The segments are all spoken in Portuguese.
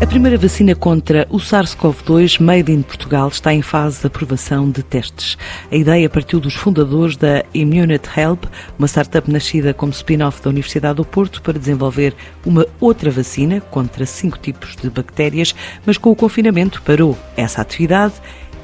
a primeira vacina contra o SARS-CoV-2 made in Portugal está em fase de aprovação de testes. A ideia partiu dos fundadores da Immunity Help, uma startup nascida como spin-off da Universidade do Porto para desenvolver uma outra vacina contra cinco tipos de bactérias, mas com o confinamento parou essa atividade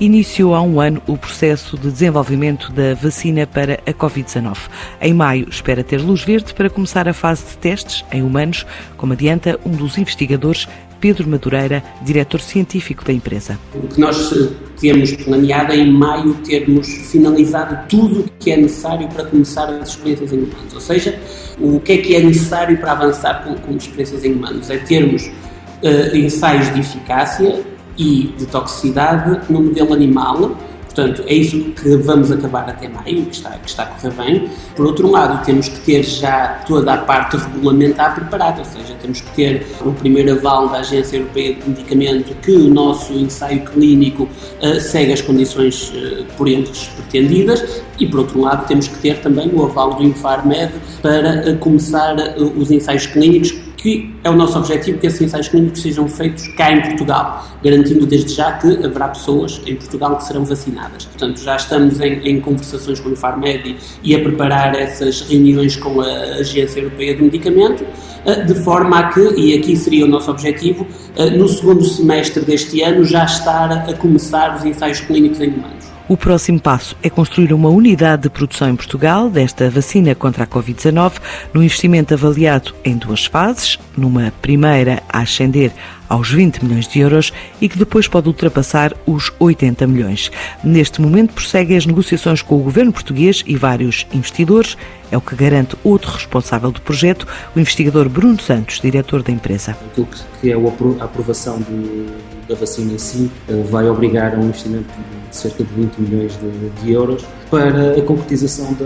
iniciou há um ano o processo de desenvolvimento da vacina para a Covid-19. Em maio, espera ter luz verde para começar a fase de testes em humanos, como adianta um dos investigadores Pedro Madureira, diretor científico da empresa. O que nós eh, temos planeado é em maio termos finalizado tudo o que é necessário para começar as experiências em humanos. Ou seja, o que é que é necessário para avançar com, com experiências em humanos? É termos uh, ensaios de eficácia e de toxicidade no modelo animal Portanto, é isso que vamos acabar até maio, que está, que está a correr bem. Por outro lado, temos que ter já toda a parte regulamentar preparada, ou seja, temos que ter o primeiro aval da Agência Europeia de Medicamento que o nosso ensaio clínico uh, segue as condições uh, por eles pretendidas e, por outro lado, temos que ter também o aval do Infarmed para uh, começar os ensaios clínicos que é o nosso objetivo que esses ensaios clínicos sejam feitos cá em Portugal, garantindo desde já que haverá pessoas em Portugal que serão vacinadas. Portanto, já estamos em, em conversações com o Infarmed e a preparar essas reuniões com a Agência Europeia do Medicamento, eh, de forma a que, e aqui seria o nosso objetivo, eh, no segundo semestre deste ano já estar a começar os ensaios clínicos em humanos. O próximo passo é construir uma unidade de produção em Portugal desta vacina contra a Covid-19, num investimento avaliado em duas fases, numa primeira a ascender aos 20 milhões de euros e que depois pode ultrapassar os 80 milhões. Neste momento prosseguem as negociações com o governo português e vários investidores, é o que garante outro responsável do projeto, o investigador Bruno Santos, diretor da empresa. Aquilo que é a aprovação do, da vacina em si eh, vai obrigar a um investimento de cerca de 20 milhões de, de euros para a concretização da,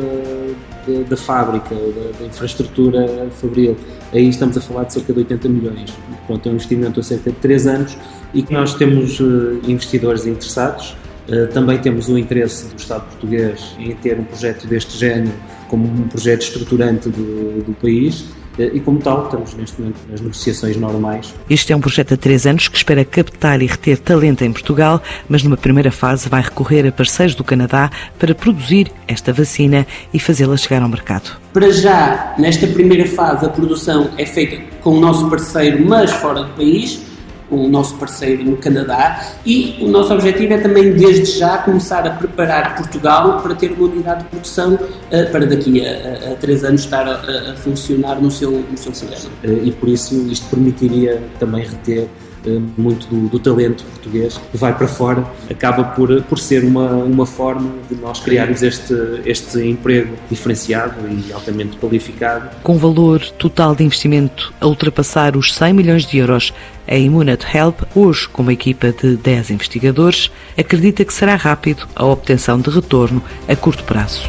da, da fábrica, da, da, infraestrutura fabril. Aí estamos a falar de cerca de 80 milhões. Pronto, é um investimento a cerca de 3 anos e que nós temos uh, investidores interessados. Uh, também temos o interesse do Estado português em ter um projeto deste género como um projeto estruturante do, do país eh, e, como tal, estamos neste momento nas negociações normais. Este é um projeto há três anos que espera captar e reter talento em Portugal, mas numa primeira fase vai recorrer a parceiros do Canadá para produzir esta vacina e fazê-la chegar ao mercado. Para já, nesta primeira fase, a produção é feita com o nosso parceiro, mas fora do país o nosso parceiro no Canadá e o nosso objetivo é também, desde já, começar a preparar Portugal para ter uma unidade de produção uh, para daqui a, a, três anos estar a, a, funcionar no seu, no seu sistema. Uh, e por isso isto permitiria também reter eh, muito do, do, talento português que vai para fora, acaba por, por ser uma, uma forma de nós criarmos este, este emprego diferenciado e altamente qualificado. Com valor total de investimento a ultrapassar os 100 milhões de euros, a Immunat Help, hoje com uma equipa de 10 investigadores, acredita que será rápido a obtenção de retorno a curto prazo.